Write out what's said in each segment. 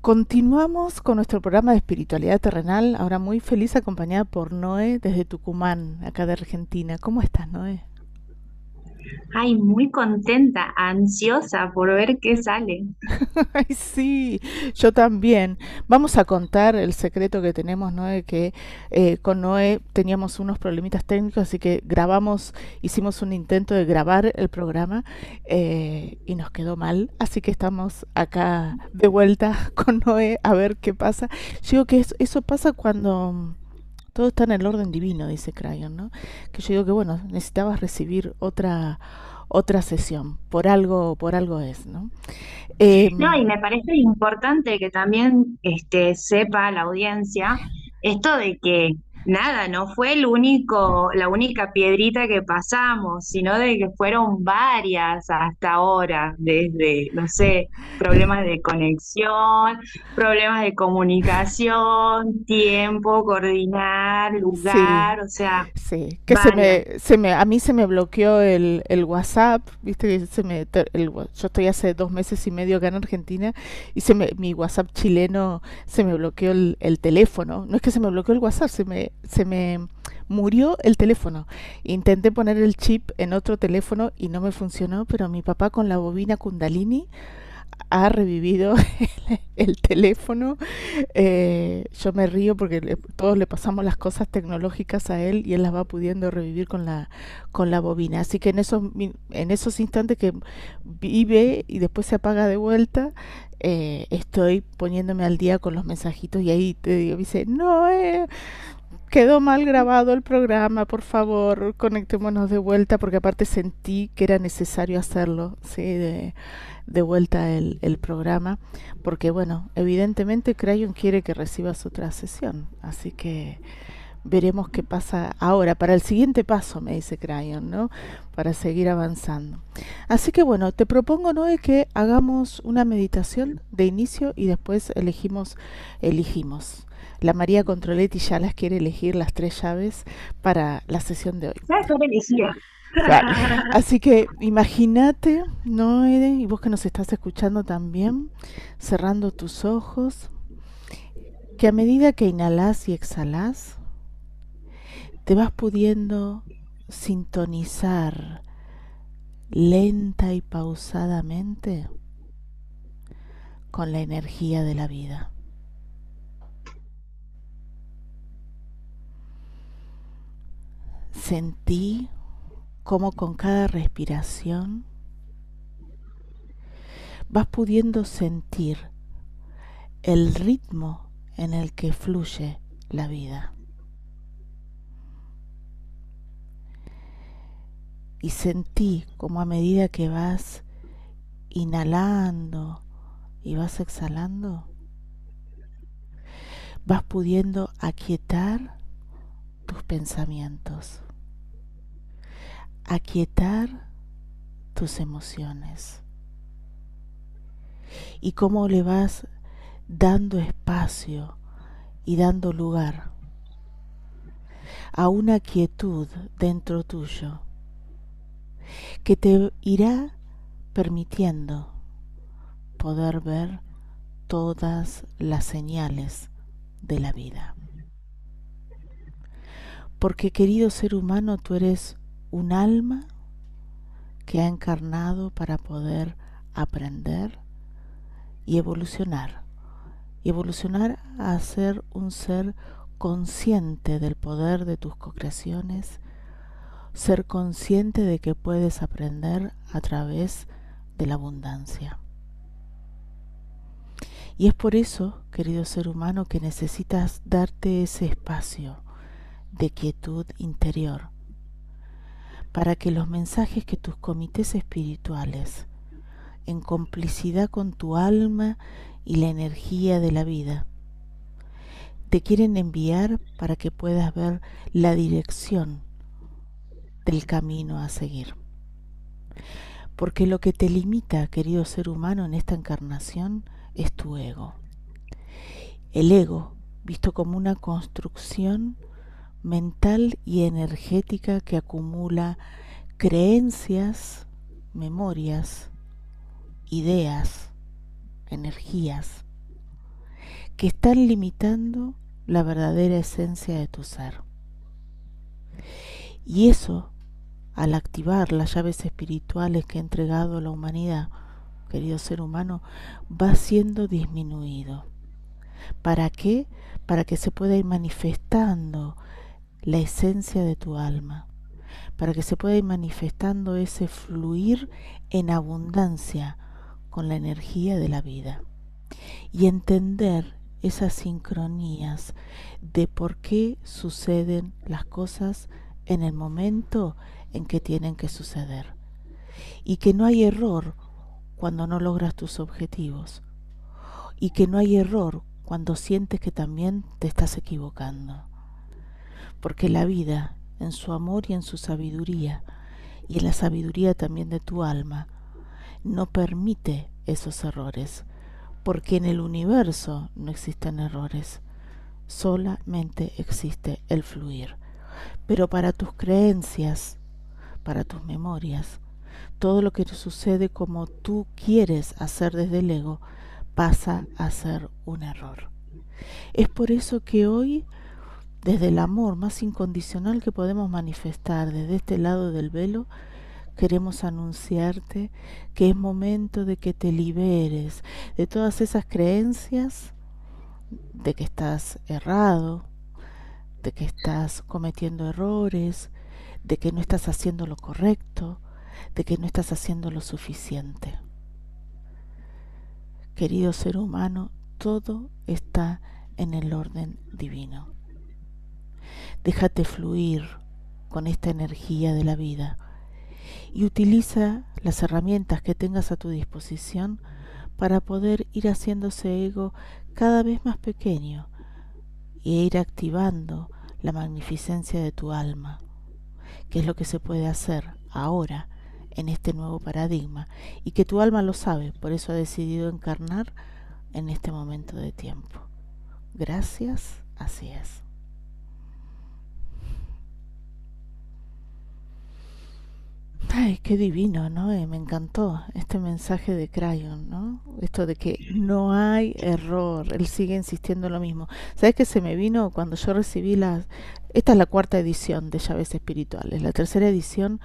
Continuamos con nuestro programa de espiritualidad terrenal, ahora muy feliz acompañada por Noé desde Tucumán, acá de Argentina. ¿Cómo estás, Noé? Ay, muy contenta, ansiosa por ver qué sale. Ay, sí, yo también. Vamos a contar el secreto que tenemos, Noé, que eh, con Noé teníamos unos problemitas técnicos, así que grabamos, hicimos un intento de grabar el programa eh, y nos quedó mal, así que estamos acá de vuelta con Noé a ver qué pasa. Yo digo que eso pasa cuando todo está en el orden divino, dice Crayon, ¿no? Que yo digo que bueno, necesitabas recibir otra otra sesión, por algo, por algo es, ¿no? Em, no, y me parece importante que también este, sepa la audiencia esto de que nada, no fue el único, la única piedrita que pasamos, sino de que fueron varias hasta ahora, desde, no sé, problemas de conexión, problemas de comunicación, tiempo, coordinar, lugar, o sea. Sí, que se me, se me, a mí se me bloqueó el, el WhatsApp, viste que se me, el, yo estoy hace dos meses y medio acá en Argentina y se me, mi WhatsApp chileno se me bloqueó el, el teléfono, no es que se me bloqueó el WhatsApp, se me se me murió el teléfono. Intenté poner el chip en otro teléfono y no me funcionó, pero mi papá con la bobina Kundalini ha revivido el, teléfono. Eh, yo me río porque todos le pasamos las cosas tecnológicas a él y él las va pudiendo revivir con la, con la bobina. Así que en esos, en esos instantes que vive y después se apaga de vuelta, eh, estoy poniéndome al día con los mensajitos y ahí te digo, dice, no, eh, quedó mal grabado el programa, por favor, conectémonos de vuelta, porque aparte sentí que era necesario hacerlo, sí, de, de vuelta el, el, programa, porque bueno, evidentemente Crayon quiere que recibas otra sesión, así que veremos qué pasa ahora, para el siguiente paso, me dice Crayon, ¿no? Para seguir avanzando. Así que bueno, te propongo, ¿no? que hagamos una meditación de inicio y después elegimos, elegimos la María Controletti ya las quiere elegir las tres llaves para la sesión de hoy. Así que imagínate, ¿no, Ede? Y vos que nos estás escuchando también, cerrando tus ojos, que a medida que inhalas y exhalas, te vas pudiendo sintonizar lenta y pausadamente con la energía de la vida. Sentí como con cada respiración vas pudiendo sentir el ritmo en el que fluye la vida. Y sentí como a medida que vas inhalando y vas exhalando, vas pudiendo aquietar tus pensamientos aquietar tus emociones y cómo le vas dando espacio y dando lugar a una quietud dentro tuyo que te irá permitiendo poder ver todas las señales de la vida. Porque querido ser humano, tú eres un alma que ha encarnado para poder aprender y evolucionar. Y evolucionar a ser un ser consciente del poder de tus co-creaciones, ser consciente de que puedes aprender a través de la abundancia. Y es por eso, querido ser humano, que necesitas darte ese espacio de quietud interior para que los mensajes que tus comités espirituales, en complicidad con tu alma y la energía de la vida, te quieren enviar para que puedas ver la dirección del camino a seguir. Porque lo que te limita, querido ser humano, en esta encarnación es tu ego. El ego, visto como una construcción mental y energética que acumula creencias, memorias, ideas, energías, que están limitando la verdadera esencia de tu ser. Y eso, al activar las llaves espirituales que ha entregado a la humanidad, querido ser humano, va siendo disminuido. ¿Para qué? Para que se pueda ir manifestando la esencia de tu alma, para que se pueda ir manifestando ese fluir en abundancia con la energía de la vida. Y entender esas sincronías de por qué suceden las cosas en el momento en que tienen que suceder. Y que no hay error cuando no logras tus objetivos. Y que no hay error cuando sientes que también te estás equivocando porque la vida, en su amor y en su sabiduría, y en la sabiduría también de tu alma, no permite esos errores, porque en el universo no existen errores, solamente existe el fluir. Pero para tus creencias, para tus memorias, todo lo que sucede como tú quieres hacer desde el ego pasa a ser un error. Es por eso que hoy desde el amor más incondicional que podemos manifestar desde este lado del velo, queremos anunciarte que es momento de que te liberes de todas esas creencias de que estás errado, de que estás cometiendo errores, de que no estás haciendo lo correcto, de que no estás haciendo lo suficiente. Querido ser humano, todo está en el orden divino. Déjate fluir con esta energía de la vida y utiliza las herramientas que tengas a tu disposición para poder ir haciéndose ego cada vez más pequeño e ir activando la magnificencia de tu alma, que es lo que se puede hacer ahora en este nuevo paradigma y que tu alma lo sabe, por eso ha decidido encarnar en este momento de tiempo. Gracias, así es. Ay, qué divino, ¿no? me encantó este mensaje de Crayon, ¿no? Esto de que no hay error, él sigue insistiendo lo mismo. ¿Sabes qué se me vino cuando yo recibí las... Esta es la cuarta edición de Llaves Espirituales. La tercera edición,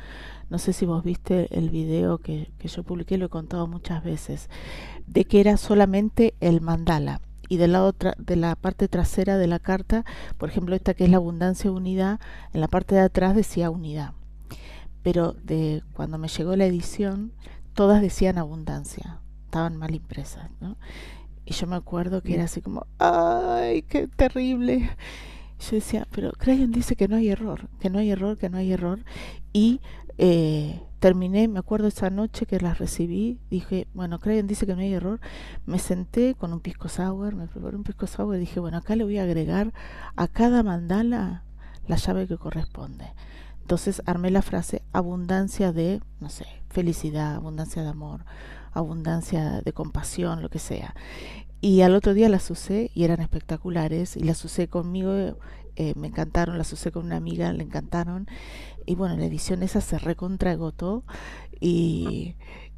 no sé si vos viste el video que, que yo publiqué, lo he contado muchas veces, de que era solamente el mandala y del lado de la parte trasera de la carta, por ejemplo, esta que es la abundancia unidad, en la parte de atrás decía unidad pero de cuando me llegó la edición, todas decían abundancia, estaban mal impresas, ¿no? Y yo me acuerdo que era así como, ¡ay, qué terrible! Yo decía, pero Crayon dice que no hay error, que no hay error, que no hay error. Y eh, terminé, me acuerdo esa noche que las recibí, dije, bueno, Crayon dice que no hay error. Me senté con un pisco sour, me preparé un pisco sour y dije, bueno, acá le voy a agregar a cada mandala la llave que corresponde. Entonces armé la frase abundancia de, no sé, felicidad, abundancia de amor, abundancia de compasión, lo que sea. Y al otro día las usé y eran espectaculares y las usé conmigo, eh, me encantaron, las usé con una amiga, le encantaron. Y bueno, la edición esa se recontragotó y,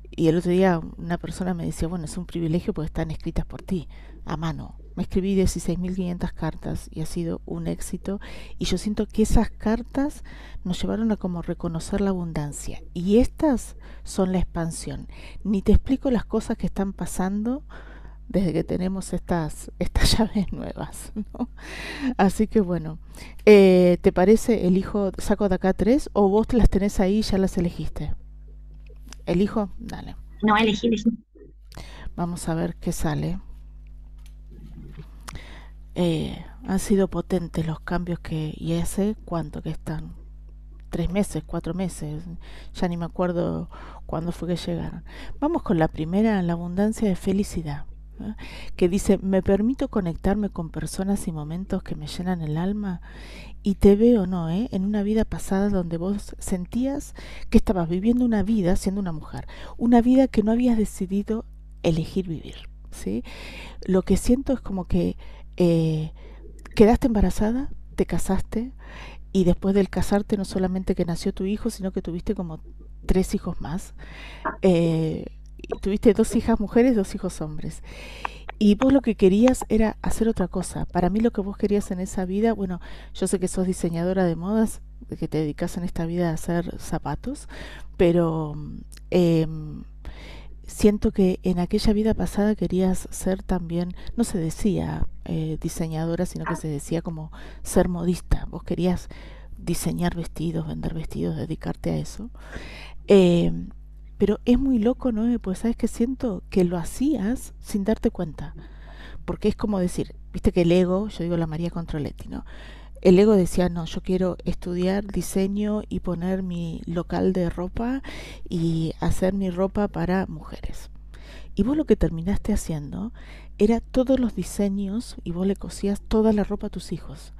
y el otro día una persona me decía, bueno, es un privilegio porque están escritas por ti, a mano me escribí 16.500 cartas y ha sido un éxito. Y yo siento que esas cartas nos llevaron a como reconocer la abundancia. Y estas son la expansión. Ni te explico las cosas que están pasando desde que tenemos estas, estas llaves nuevas. Así que bueno, eh, ¿te parece elijo, saco de acá tres o vos las tenés ahí y ya las elegiste? ¿Elijo? Dale. No, elegí, elegí. Vamos a ver qué sale. Eh, han sido potentes los cambios que, y sé cuánto que están tres meses, cuatro meses, ya ni me acuerdo cuándo fue que llegaron. Vamos con la primera, la abundancia de felicidad que dice, me permito conectarme con personas y momentos que me llenan el alma y te veo, ¿no? Eh? En una vida pasada donde vos sentías que estabas viviendo una vida siendo una mujer, una vida que no habías decidido elegir vivir, ¿sí? Lo que siento es como que eh, quedaste embarazada, te casaste y después del casarte no solamente que nació tu hijo, sino que tuviste como tres hijos más. Eh, tuviste dos hijas mujeres, dos hijos hombres. Y vos lo que querías era hacer otra cosa. Para mí lo que vos querías en esa vida, bueno, yo sé que sos diseñadora de modas, que te dedicas en esta vida a hacer zapatos, pero em, siento que en aquella vida pasada querías ser también, no se decía eh, diseñadora, sino que se decía como ser modista. Vos querías diseñar vestidos, vender vestidos, dedicarte a eso. Eh, pero es muy loco, ¿no? Pues sabes que siento que lo hacías sin darte cuenta. Porque es como decir, viste que el ego, yo digo la María Controletti, ¿no? El ego decía, no, yo quiero estudiar diseño y poner mi local de ropa y hacer mi ropa para mujeres. Y vos lo que terminaste haciendo era todos los diseños y vos le cosías toda la ropa a tus hijos.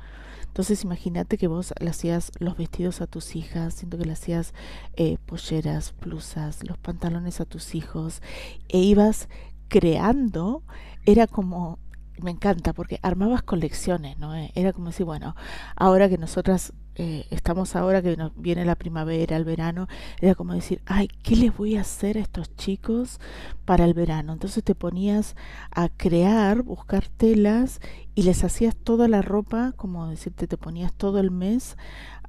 Entonces imagínate que vos le hacías los vestidos a tus hijas, siento que le hacías eh, polleras, blusas, los pantalones a tus hijos, e ibas creando, era como me encanta porque armabas colecciones, ¿no? Eh, era como decir, bueno, ahora que nosotras eh, estamos ahora que viene la primavera, el verano, era como decir, ay, ¿qué les voy a hacer a estos chicos para el verano? Entonces te ponías a crear, buscar telas y les hacías toda la ropa, como decirte, te ponías todo el mes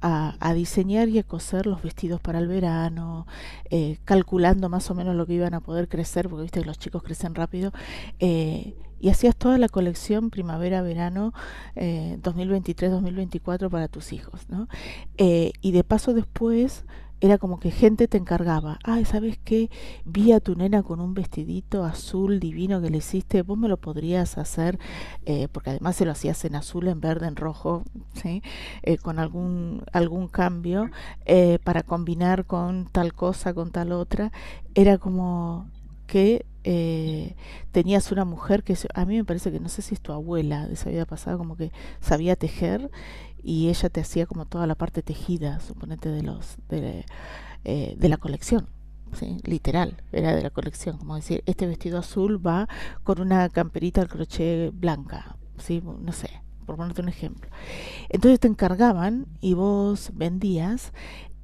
a, a diseñar y a coser los vestidos para el verano, eh, calculando más o menos lo que iban a poder crecer, porque viste que los chicos crecen rápido. Eh, y hacías toda la colección primavera-verano eh, 2023-2024 para tus hijos, ¿no? Eh, y de paso después era como que gente te encargaba, ay, ¿sabes qué? Vi a tu nena con un vestidito azul divino que le hiciste, vos me lo podrías hacer, eh, porque además se lo hacías en azul, en verde, en rojo, ¿sí? Eh, con algún, algún cambio, eh, para combinar con tal cosa, con tal otra, era como que eh, tenías una mujer que a mí me parece que no sé si es tu abuela de esa vida pasada, como que sabía tejer y ella te hacía como toda la parte tejida, suponete, de los de, eh, de la colección. ¿sí? literal, era de la colección, como decir, este vestido azul va con una camperita al crochet blanca, ¿sí? no sé, por ponerte un ejemplo. Entonces te encargaban y vos vendías,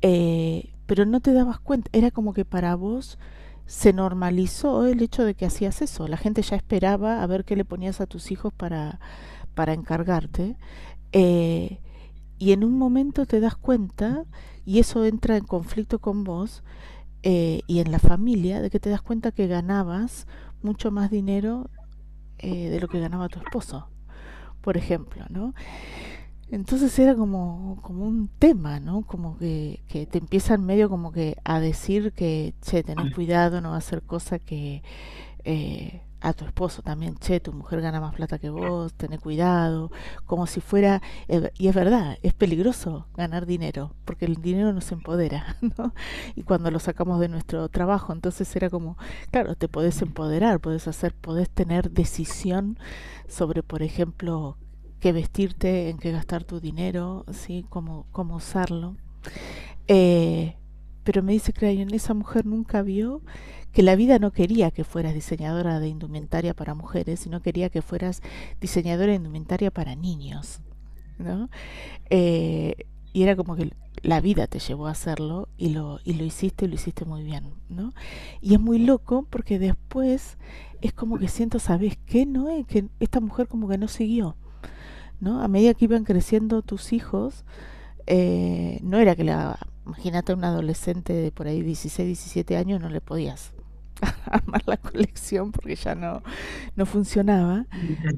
eh, pero no te dabas cuenta, era como que para vos se normalizó el hecho de que hacías eso. La gente ya esperaba a ver qué le ponías a tus hijos para, para encargarte. Eh, y en un momento te das cuenta, y eso entra en conflicto con vos eh, y en la familia, de que te das cuenta que ganabas mucho más dinero eh, de lo que ganaba tu esposo, por ejemplo, ¿no? Entonces era como, como un tema, ¿no? Como que, que te empiezan medio como que a decir que, che, tenés cuidado, no va a hacer cosa que eh, a tu esposo también, che, tu mujer gana más plata que vos, tenés cuidado, como si fuera, eh, y es verdad, es peligroso ganar dinero, porque el dinero nos empodera, ¿no? Y cuando lo sacamos de nuestro trabajo, entonces era como, claro, te podés empoderar, podés hacer, podés tener decisión sobre, por ejemplo, qué vestirte, en qué gastar tu dinero, ¿sí? cómo, cómo usarlo. Eh, pero me dice Crayon, esa mujer nunca vio que la vida no quería que fueras diseñadora de indumentaria para mujeres, sino quería que fueras diseñadora de indumentaria para niños. ¿no? Eh, y era como que la vida te llevó a hacerlo y lo, y lo hiciste y lo hiciste muy bien, ¿no? Y es muy loco porque después es como que siento, ¿sabes qué? No que esta mujer como que no siguió. ¿No? A medida que iban creciendo tus hijos, eh, no era que la, imagínate a un adolescente de por ahí 16, 17 años, no le podías armar la colección porque ya no, no funcionaba,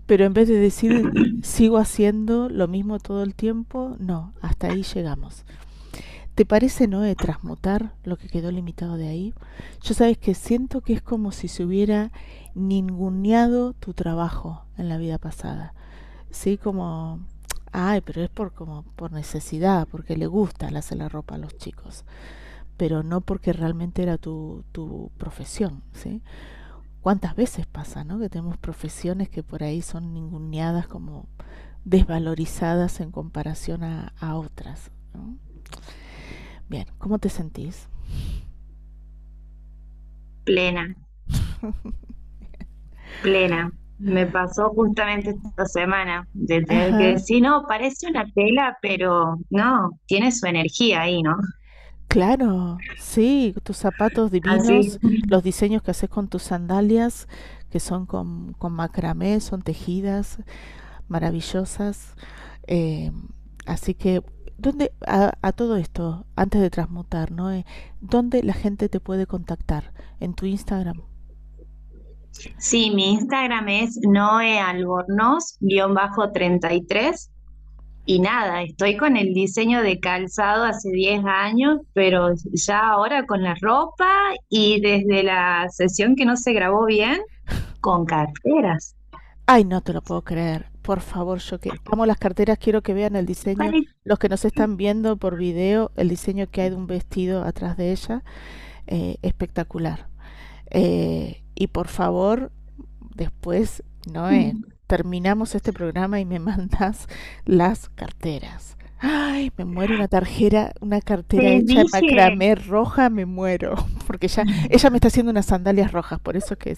pero en vez de decir sigo haciendo lo mismo todo el tiempo, no, hasta ahí llegamos. ¿Te parece, no, de transmutar lo que quedó limitado de ahí? Yo sabes que siento que es como si se hubiera ninguneado tu trabajo en la vida pasada. ¿Sí? Como Ay, pero es por como por necesidad, porque le gusta hacer la ropa a los chicos, pero no porque realmente era tu, tu profesión, ¿sí? ¿Cuántas veces pasa, no? Que tenemos profesiones que por ahí son ninguneadas como desvalorizadas en comparación a, a otras. ¿no? Bien, ¿cómo te sentís? Plena, plena. Me pasó justamente esta semana de tener que decir, no, parece una tela, pero no, tiene su energía ahí, ¿no? claro, sí, tus zapatos Así, divinos, los diseños que haces con tus sandalias, que son con, con macramé, son tejidas, maravillosas. eh, así que, ¿dónde, a, a todo esto, antes de transmutar, ¿no? Eh, ¿dónde la gente te puede contactar? ¿En tu Instagram? Sí, mi Instagram es noealbornoz-33 y nada, estoy con el diseño de calzado hace 10 años, pero ya ahora con la ropa y desde la sesión que no se grabó bien, con carteras. Ay, no te lo puedo creer. Por favor, yo que amo las carteras, quiero que vean el diseño. Los que nos están viendo por video, el diseño que hay de un vestido atrás de ella, eh, espectacular. Eh, y por favor, después, Noé, terminamos este programa y me mandas las carteras. Ay, me muero una tarjera, una cartera Te hecha de macramé roja, me muero. Porque ya, ella me está haciendo unas sandalias rojas, por eso que,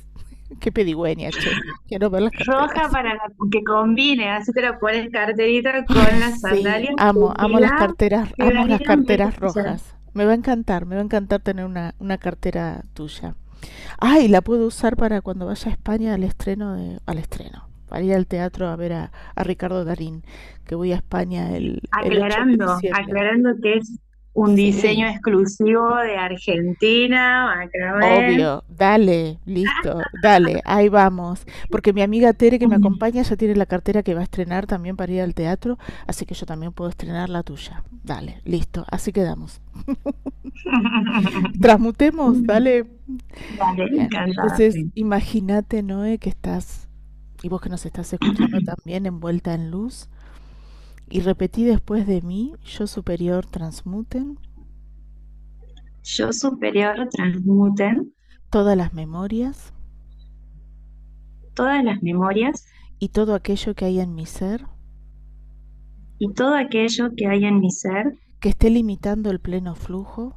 qué pedigüeña, che. Quiero ver las roja para la- que combine, así te la pones carterita con las Sí, sandalias, amo, amo las carteras, amo las carteras rojas. Me va a encantar, me va a encantar tener una, una cartera tuya. Ay, la puedo usar para cuando vaya a España al estreno de, al estreno, para ir al teatro a ver a, a Ricardo Darín, que voy a España el, el 8 de Aclarando, aclarando que es un diseño Sí, exclusivo de Argentina, macramé. obvio, dale, listo, dale, ahí vamos. Porque mi amiga Tere que me acompaña ya tiene la cartera que va a estrenar también para ir al teatro, así que yo también puedo estrenar la tuya. Dale, listo, así quedamos. Transmutemos, dale. Dale, Bien, entonces imagínate, Noé, que estás, y vos que nos estás escuchando también, envuelta en luz, y repetí después de mí, yo superior transmuten. Yo superior transmuten. Todas las memorias. Todas las memorias. Y todo aquello que hay en mi ser. Y todo aquello que hay en mi ser. Que esté limitando el pleno flujo.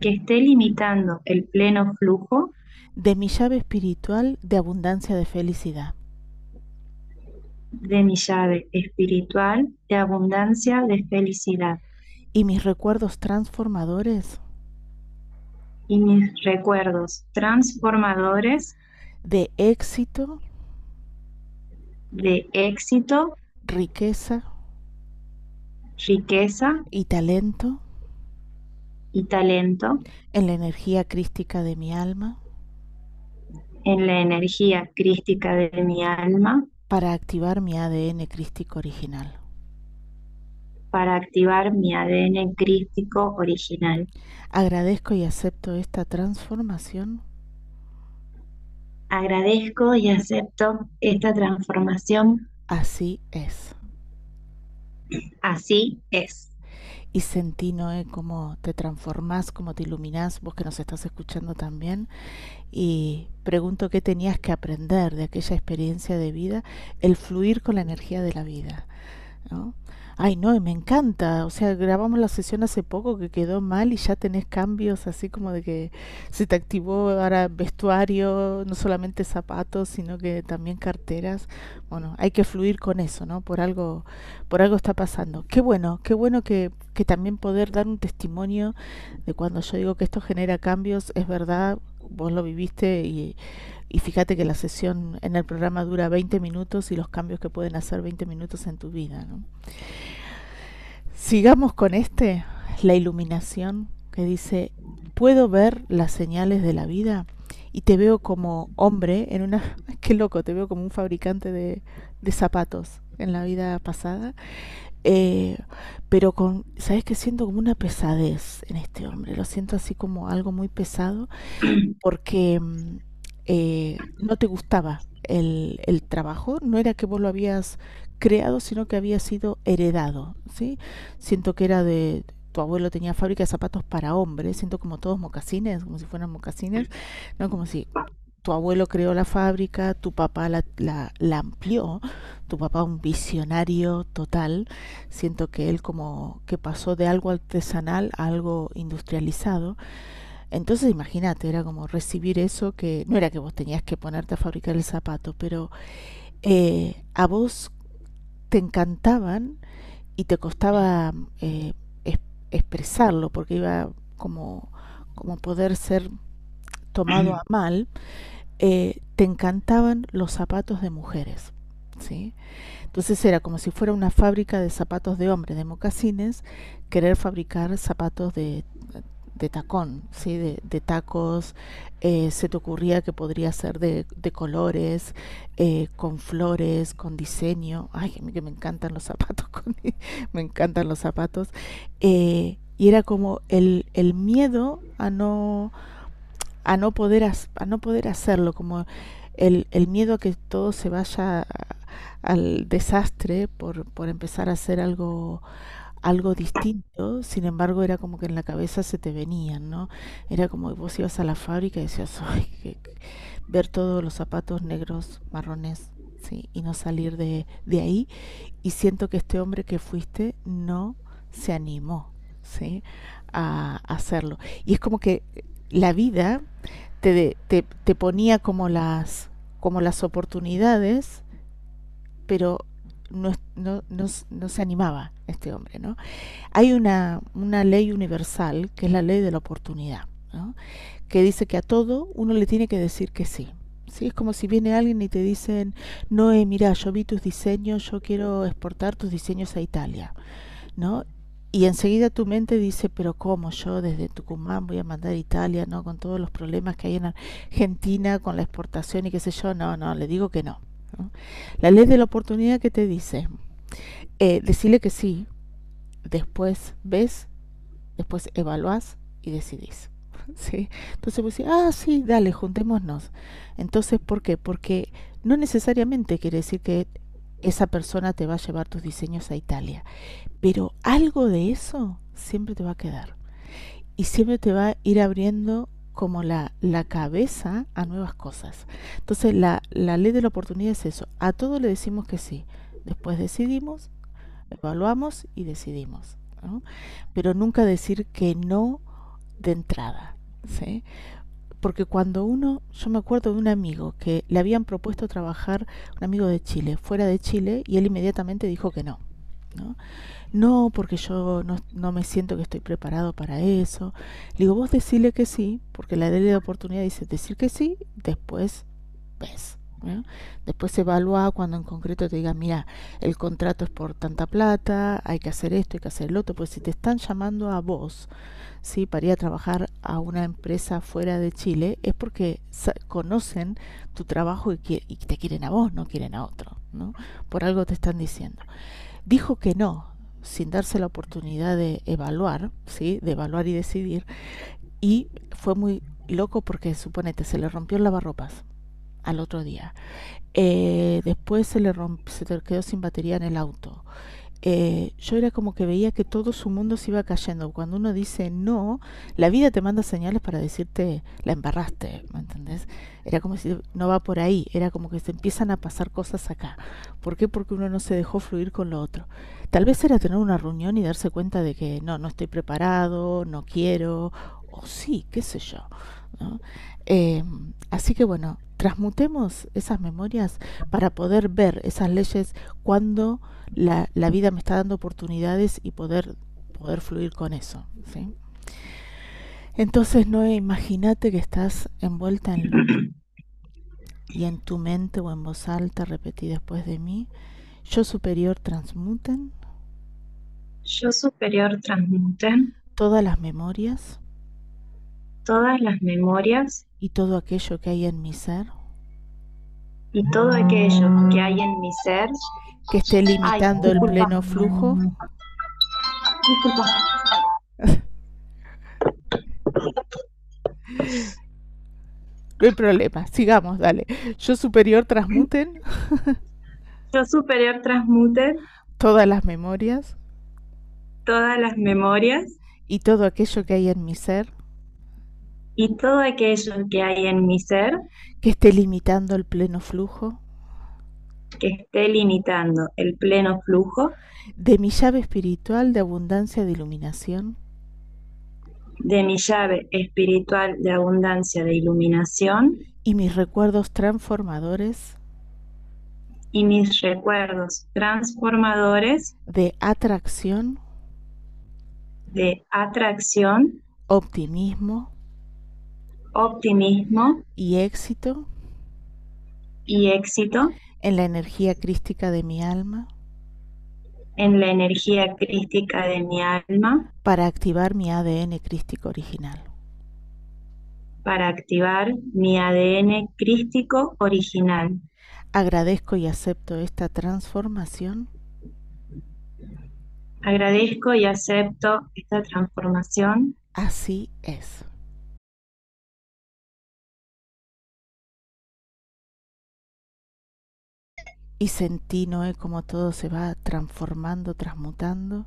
Que esté limitando el pleno flujo. De mi llave espiritual de abundancia de felicidad. De mi llave espiritual de abundancia de felicidad. Y mis recuerdos transformadores y mis recuerdos transformadores de éxito, de éxito, riqueza riqueza y talento y talento en la energía crística de mi alma en la energía crística de mi alma para activar mi ADN crístico original. para activar mi ADN crístico original. Agradezco y acepto esta transformación Agradezco y acepto esta transformación. Así es. Así es. Y sentí, Noé, cómo te transformás, cómo te iluminás, vos que nos estás escuchando también. Y pregunto qué tenías que aprender de aquella experiencia de vida, el fluir con la energía de la vida, ¿no? Ay, no, y me encanta. O sea, grabamos la sesión hace poco que quedó mal y ya tenés cambios así como de que se te activó ahora vestuario, no solamente zapatos, sino que también carteras. Bueno, hay que fluir con eso, ¿no? Por algo, por algo está pasando. Qué bueno, qué bueno que, que también poder dar un testimonio de cuando yo digo que esto genera cambios, es verdad, vos lo viviste y, y fíjate que la sesión en el programa dura 20 minutos y los cambios que pueden hacer 20 minutos en tu vida, ¿no? Sigamos con este, la iluminación que dice, puedo ver las señales de la vida y te veo como hombre en una, qué loco, te veo como un fabricante de, de zapatos en la vida pasada, eh, pero con, ¿sabes qué? Siento como una pesadez en este hombre, lo siento así como algo muy pesado porque mm, eh, no te gustaba el, el trabajo, no era que vos lo habías creado, sino que había sido heredado, ¿sí? Siento que era de tu abuelo tenía fábrica de zapatos para hombres, siento como todos mocasines, como si fueran mocasines, ¿no? Como si tu abuelo creó la fábrica, tu papá la, la, la, amplió, tu papá un visionario total, siento que él como que pasó de algo artesanal a algo industrializado. Entonces imagínate, era como recibir eso que no era que vos tenías que ponerte a fabricar el zapato, pero eh, a vos te encantaban y te costaba eh, expresarlo porque iba como, como poder ser tomado a mal, eh, te encantaban los zapatos de mujeres. ¿sí? Entonces era como si fuera una fábrica de zapatos de hombre, de mocasines, querer fabricar zapatos de, de tacón, ¿sí? de, de tacos, eh, se te ocurría que podría ser de, de colores, eh, con flores, con diseño. Ay, que me encantan los zapatos, me encantan los zapatos. Eh, y era como el, el miedo a no a no poder a no poder hacerlo como el, el miedo a que todo se vaya al desastre por, por empezar a hacer algo algo distinto, sin embargo era como que en la cabeza se te venían, ¿no? Era como vos ibas a la fábrica y decías, ay, que, ver todos los zapatos negros, marrones, ¿sí? Y no salir de, de ahí. Y siento que este hombre que fuiste no se animó, ¿sí? A, a hacerlo. Y es como que la vida te, te, te ponía como las, como las oportunidades, pero no, no, no, se animaba este hombre, ¿no? Hay una, una ley universal, que es la ley de la oportunidad, ¿no? que dice que a todo uno le tiene que decir que sí. ¿sí? Es como si viene alguien y te dicen, no, mira, yo vi tus diseños, yo quiero exportar tus diseños a Italia, ¿no? Y enseguida tu mente dice, pero ¿cómo yo desde Tucumán voy a mandar a Italia, ¿no? Con todos los problemas que hay en Argentina con la exportación y qué sé yo, no, no, le digo que no. La ley de la oportunidad que te dice, eh, decirle que sí, después ves, después evaluás y decidís. ¿sí? Entonces vos decís, ah, sí, dale, juntémonos. Entonces, ¿por qué? Porque no necesariamente quiere decir que esa persona te va a llevar tus diseños a Italia, pero algo de eso siempre te va a quedar. Y siempre te va a ir abriendo como la, la cabeza a nuevas cosas. Entonces la, la ley de la oportunidad es eso. A todo le decimos que sí. Después decidimos, evaluamos y decidimos. ¿no? Pero nunca decir que no de entrada. ¿sí? Porque cuando uno, yo me acuerdo de un amigo que le habían propuesto trabajar, un amigo de Chile, fuera de Chile, y él inmediatamente dijo que no. ¿No? Porque yo no, me siento que estoy preparado para eso. Le digo, vos decirle que sí, porque la ley de oportunidad dice decir que sí, después ves. Después evalúa cuando en concreto te diga, mira, el contrato es por tanta plata, hay que hacer esto, hay que hacer el otro. Pues si te están llamando a vos, ¿sí? para ir a trabajar a una empresa fuera de Chile, es porque conocen tu trabajo y, y te quieren a vos, no quieren a otro. ¿no? Por algo te están diciendo dijo que no, sin darse la oportunidad de evaluar, ¿sí? de evaluar y decidir, y fue muy loco porque, suponete, se le rompió el lavarropas al otro día. Eh, después se le romp se quedó sin batería en el auto eh, yo era como que veía que todo su mundo se iba cayendo. Cuando uno dice no, la vida te manda señales para decirte la embarraste, ¿me entendés? Era como si no va por ahí, era como que se empiezan a pasar cosas acá. ¿Por qué? Porque uno no se dejó fluir con lo otro. Tal vez era tener una reunión y darse cuenta de que no, no estoy preparado, no quiero, o sí, qué sé yo. Eh, así que bueno, transmutemos esas memorias para poder ver esas leyes cuando la, la vida me está dando oportunidades y poder, poder fluir con eso. ¿sí? Entonces, no imagínate que estás envuelta en y en tu mente o en voz alta repetí después de mí, yo superior transmuten. Yo superior transmuten. Todas las memorias. Todas las memorias. Y todo aquello que hay en mi ser. Y todo aquello que hay en mi ser que esté limitando Ay, el pleno flujo. Disculpa. No hay problema, sigamos, dale. Yo superior transmuten. Yo superior transmute todas las memorias todas las memorias y todo aquello que hay en mi ser y todo aquello que hay en mi ser que esté limitando el pleno flujo que esté limitando el pleno flujo de mi llave espiritual de abundancia de iluminación de mi llave espiritual de abundancia de iluminación y mis recuerdos transformadores y mis recuerdos transformadores de atracción, de atracción, optimismo, optimismo y éxito y éxito en la energía crística de mi alma en la energía crística de mi alma para activar mi ADN crístico original. Para activar mi ADN crístico original. Agradezco y acepto esta transformación. Agradezco y acepto esta transformación. Así es. Y sentí, Noé, como todo se va transformando, transmutando,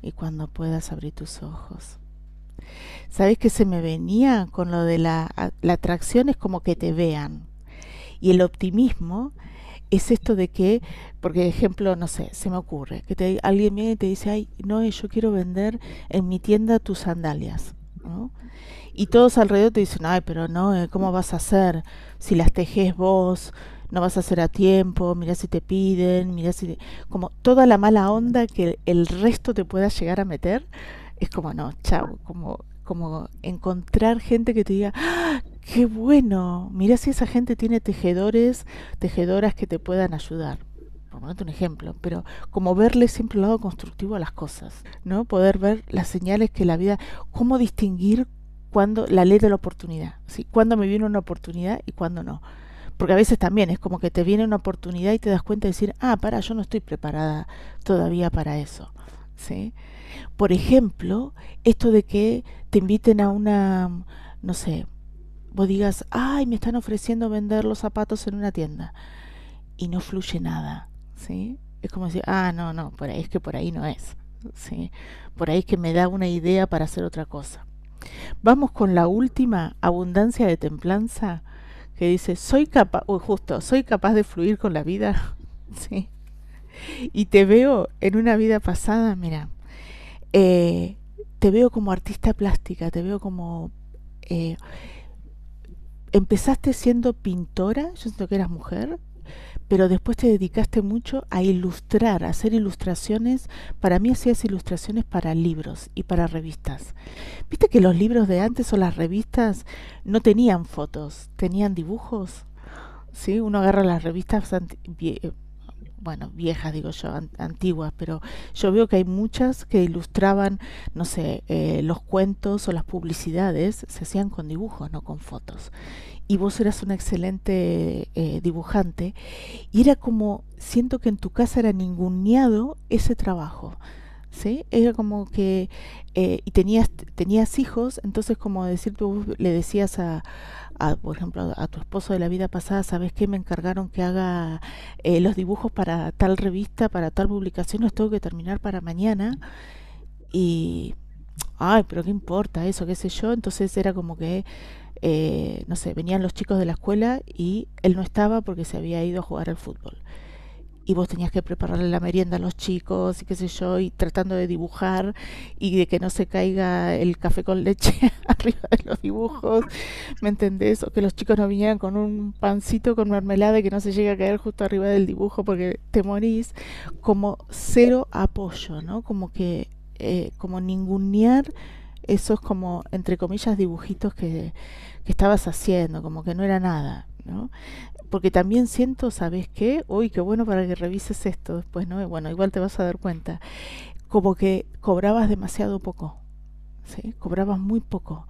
y cuando puedas abrir tus ojos. ¿Sabes que se me venía con lo de la, la atracción? Es como que te vean. Y el optimismo es esto de que, porque ejemplo, no sé, se me ocurre, que te, alguien viene y te dice, ay, Noé, yo quiero vender en mi tienda tus sandalias. ¿no? Y todos alrededor te dicen, ay, pero no, ¿cómo vas a hacer si las tejes vos? No vas a hacer a tiempo, mira si te piden, mira si... Como toda la mala onda que el resto te pueda llegar a meter, es como, no, chao, como, como encontrar gente que te diga, ¡Ah, qué bueno, mira si esa gente tiene tejedores, tejedoras que te puedan ayudar. Por ponerte un ejemplo, pero como verle siempre el lado constructivo a las cosas, ¿no? Poder ver las señales que la vida, cómo distinguir cuando la ley de la oportunidad, ¿sí? Cuándo me viene una oportunidad y cuándo no porque a veces también es como que te viene una oportunidad y te das cuenta de decir, ah, para, yo no estoy preparada todavía para eso. ¿sí? Por ejemplo, esto de que te inviten a una, no sé, vos digas, ay, me están ofreciendo vender los zapatos en una tienda y no fluye nada, ¿sí? Es como decir, ah, no, no, por ahí es que por ahí no es, ¿sí? Por ahí es que me da una idea para hacer otra cosa. Vamos con la última, abundancia de templanza, que dice, soy capaz, justo, soy capaz de fluir con la vida. sí. Y te veo en una vida pasada, mira, eh, te veo como artista plástica, te veo como... Eh, empezaste siendo pintora, yo siento que eras mujer, pero después te dedicaste mucho a ilustrar, a hacer ilustraciones. Para mí hacías ilustraciones para libros y para revistas. Viste que los libros de antes o las revistas no tenían fotos, tenían dibujos. ¿Sí? Uno agarra las revistas bueno, viejas digo yo, antiguas, pero yo veo que hay muchas que ilustraban, no sé, eh, los cuentos o las publicidades se hacían con dibujos, no con fotos. Y vos eras una excelente eh, dibujante y era como, siento que en tu casa era ninguneado ese trabajo. ¿Sí? Era como que, eh, y tenías, tenías hijos, entonces como decir, tú le decías a, por ejemplo, a tu esposo de la vida pasada, ¿sabes qué? Me encargaron que haga eh, los dibujos para tal revista, para tal publicación, los tengo que terminar para mañana. Y, ay, pero ¿qué importa eso? ¿Qué sé yo? Entonces era como que, eh, no sé, venían los chicos de la escuela y él no estaba porque se había ido a jugar al fútbol y vos tenías que prepararle la merienda a los chicos y qué sé yo, y tratando de dibujar y de que no se caiga el café con leche arriba de los dibujos, ¿me entendés? O que los chicos no vinieran con un pancito con mermelada y que no se llegue a caer justo arriba del dibujo porque te morís, como cero apoyo, ¿no? Como que, eh, como ningunear esos como, entre comillas, dibujitos que, que estabas haciendo, como que no era nada, ¿no? porque también siento, ¿sabes qué? Uy, qué bueno para que revises esto después, ¿no? Bueno, igual te vas a dar cuenta. Como que cobrabas demasiado poco, ¿sí? Cobrabas muy poco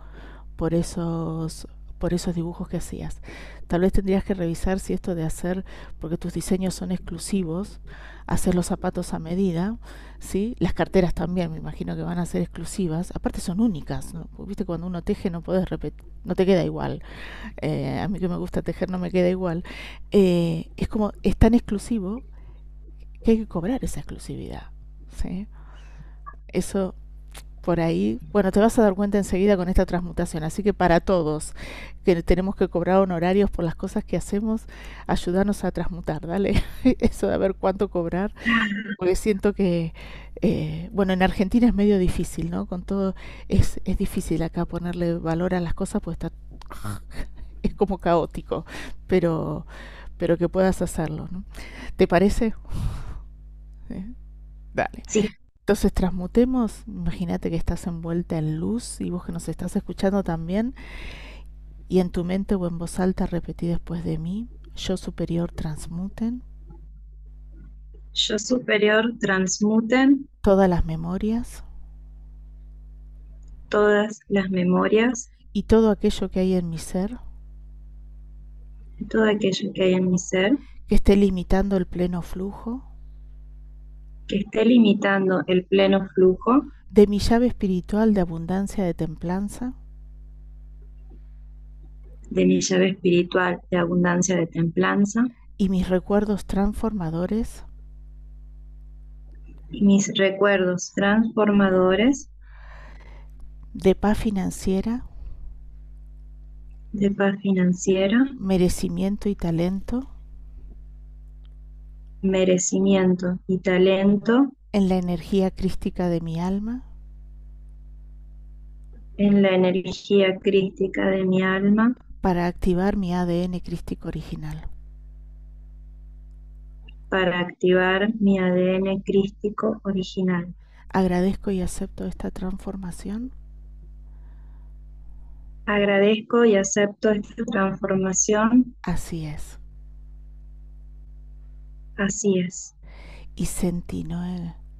por esos por esos dibujos que hacías. Tal vez tendrías que revisar si esto de hacer, porque tus diseños son exclusivos, hacer los zapatos a medida, ¿sí? Las carteras también, me imagino que van a ser exclusivas. Aparte son únicas, ¿no? Viste, cuando uno teje no puedes repetir, no te queda igual. Eh, a mí que me gusta tejer no me queda igual. Eh, es como, es tan exclusivo que hay que cobrar esa exclusividad. ¿sí? Eso por ahí, bueno, te vas a dar cuenta enseguida con esta transmutación. Así que para todos que tenemos que cobrar honorarios por las cosas que hacemos, ayúdanos a transmutar, dale. Eso de ver cuánto cobrar, porque siento que, eh, bueno, en Argentina es medio difícil, ¿no? Con todo, es, es difícil acá ponerle valor a las cosas, pues está, es como caótico, pero, pero que puedas hacerlo, ¿no? ¿Te parece? Dale. Sí. Entonces transmutemos, imagínate que estás envuelta en luz y vos que nos estás escuchando también, y en tu mente o en voz alta repetí después de mí, yo superior transmuten. Yo superior transmuten. Todas las memorias. Todas las memorias. Y todo aquello que hay en mi ser. Todo aquello que hay en mi ser. Que esté limitando el pleno flujo que esté limitando el pleno flujo de mi llave espiritual de abundancia de templanza, de mi llave espiritual de abundancia de templanza y mis recuerdos transformadores y mis recuerdos transformadores de paz financiera, de paz financiera, merecimiento y talento merecimiento y talento en la energía crística de mi alma, en la energía crística de mi alma, para activar mi ADN crístico original. Para activar mi ADN crístico original. Agradezco y acepto esta transformación. Agradezco y acepto esta transformación. Así es. Así es. Y sentí, ¿no?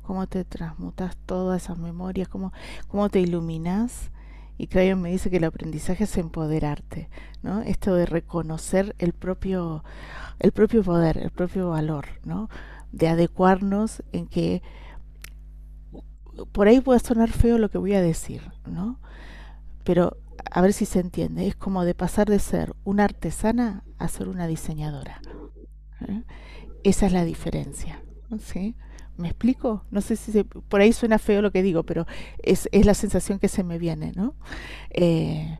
Cómo te transmutas todas esas memorias, cómo, cómo te iluminas. Y Crayon me dice que el aprendizaje es empoderarte, ¿no? Esto de reconocer el propio, el propio poder, el propio valor, ¿no? De adecuarnos en que por ahí puede sonar feo lo que voy a decir, ¿no? Pero a ver si se entiende, es como de pasar de ser una artesana a ser una diseñadora. ¿eh? Esa es la diferencia. ¿sí? ¿Me explico? No sé si por ahí suena feo lo que digo, pero es, es la sensación que se me viene, ¿no? Eh,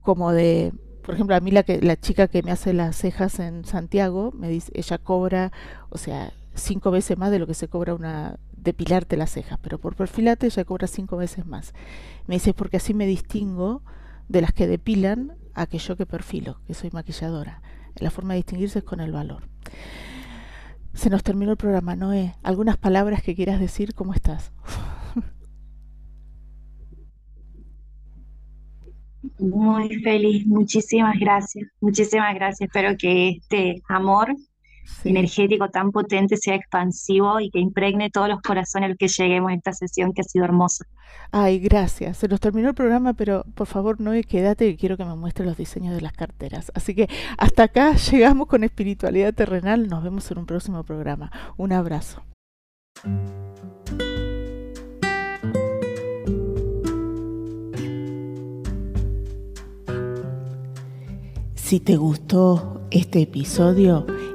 como de, por ejemplo, a mí la, que, la chica que me hace las cejas en Santiago, me dice, ella cobra, o sea, cinco veces más de lo que se cobra una depilarte las cejas, pero por perfilate ella cobra cinco veces más. Me dice, porque así me distingo de las que depilan a que yo que perfilo, que soy maquilladora. La forma de distinguirse es con el valor. Se nos terminó el programa, Noé. ¿Algunas palabras que quieras decir? ¿Cómo estás? Muy feliz, muchísimas gracias, muchísimas gracias. Espero que este amor energético tan potente sea expansivo y que impregne todos los corazones al que lleguemos a esta sesión que ha sido hermosa. Ay, gracias. Se nos terminó el programa, pero por favor, no quédate que quiero que me muestres los diseños de las carteras. Así que hasta acá llegamos con espiritualidad terrenal. Nos vemos en un próximo programa. Un abrazo. Si te gustó este episodio,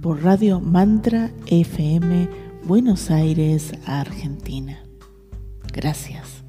por Radio Mantra FM Buenos Aires, Argentina. Gracias.